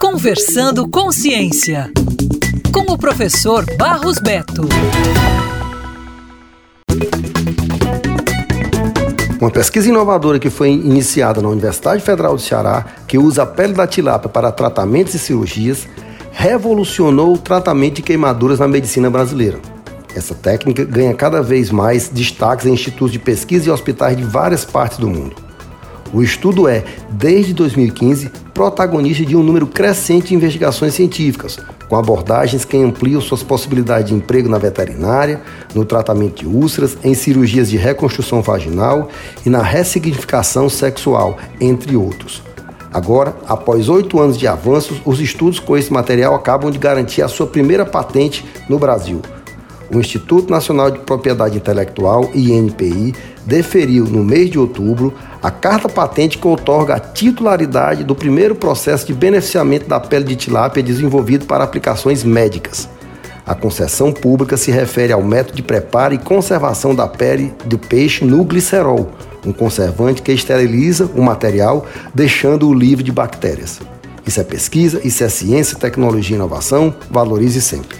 Conversando com Ciência, com o professor Barros Beto. Uma pesquisa inovadora que foi iniciada na Universidade Federal do Ceará, que usa a pele da tilápia para tratamentos e cirurgias, revolucionou o tratamento de queimaduras na medicina brasileira. Essa técnica ganha cada vez mais destaques em institutos de pesquisa e hospitais de várias partes do mundo. O estudo é, desde 2015, protagonista de um número crescente de investigações científicas, com abordagens que ampliam suas possibilidades de emprego na veterinária, no tratamento de úlceras, em cirurgias de reconstrução vaginal e na ressignificação sexual, entre outros. Agora, após oito anos de avanços, os estudos com esse material acabam de garantir a sua primeira patente no Brasil o Instituto Nacional de Propriedade Intelectual, INPI, deferiu no mês de outubro a carta patente que outorga a titularidade do primeiro processo de beneficiamento da pele de tilápia desenvolvido para aplicações médicas. A concessão pública se refere ao método de preparo e conservação da pele do peixe no glicerol, um conservante que esteriliza o material, deixando-o livre de bactérias. Isso é pesquisa, isso é ciência, tecnologia e inovação. Valorize sempre.